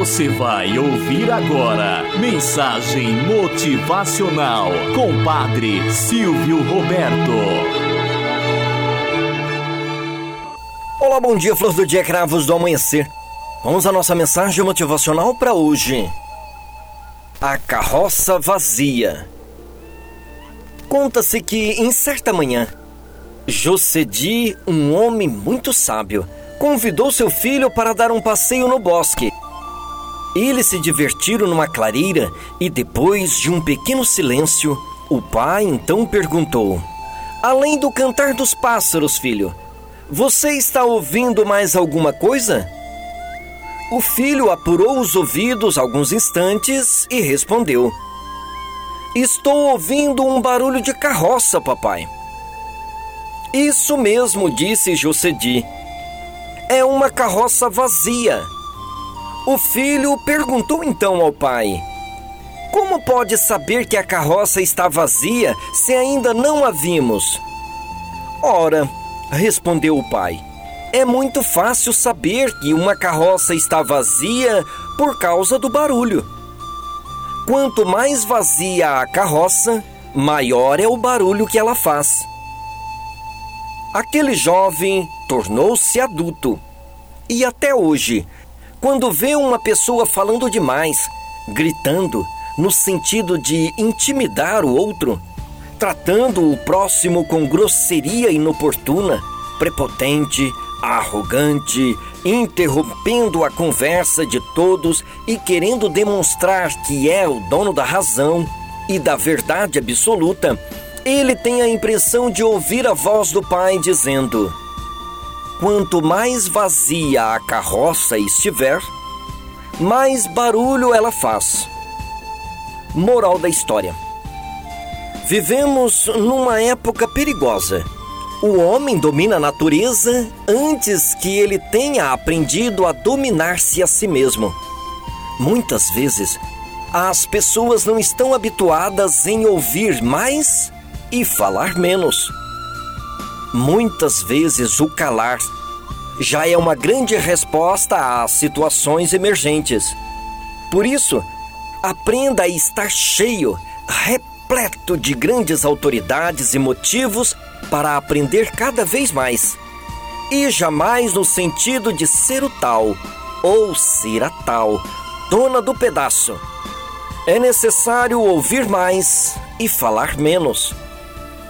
Você vai ouvir agora Mensagem Motivacional com Padre Silvio Roberto. Olá, bom dia, flor do dia, cravos do amanhecer. Vamos à nossa mensagem motivacional para hoje. A carroça vazia. Conta-se que, em certa manhã, Josedi, um homem muito sábio, convidou seu filho para dar um passeio no bosque. Eles se divertiram numa clareira e, depois de um pequeno silêncio, o pai então perguntou: Além do cantar dos pássaros, filho, você está ouvindo mais alguma coisa? O filho apurou os ouvidos alguns instantes e respondeu: Estou ouvindo um barulho de carroça, papai. Isso mesmo, disse Josedi. É uma carroça vazia. O filho perguntou então ao pai: Como pode saber que a carroça está vazia se ainda não a vimos? Ora, respondeu o pai, é muito fácil saber que uma carroça está vazia por causa do barulho. Quanto mais vazia a carroça, maior é o barulho que ela faz. Aquele jovem tornou-se adulto e até hoje, quando vê uma pessoa falando demais, gritando, no sentido de intimidar o outro, tratando o próximo com grosseria inoportuna, prepotente, arrogante, interrompendo a conversa de todos e querendo demonstrar que é o dono da razão e da verdade absoluta, ele tem a impressão de ouvir a voz do pai dizendo: Quanto mais vazia a carroça estiver, mais barulho ela faz. Moral da história: Vivemos numa época perigosa o homem domina a natureza antes que ele tenha aprendido a dominar-se a si mesmo. Muitas vezes, as pessoas não estão habituadas em ouvir mais e falar menos. Muitas vezes, o calar já é uma grande resposta às situações emergentes. Por isso, aprenda a estar cheio, repleto de grandes autoridades e motivos para aprender cada vez mais. E jamais no sentido de ser o tal ou ser a tal, dona do pedaço. É necessário ouvir mais e falar menos.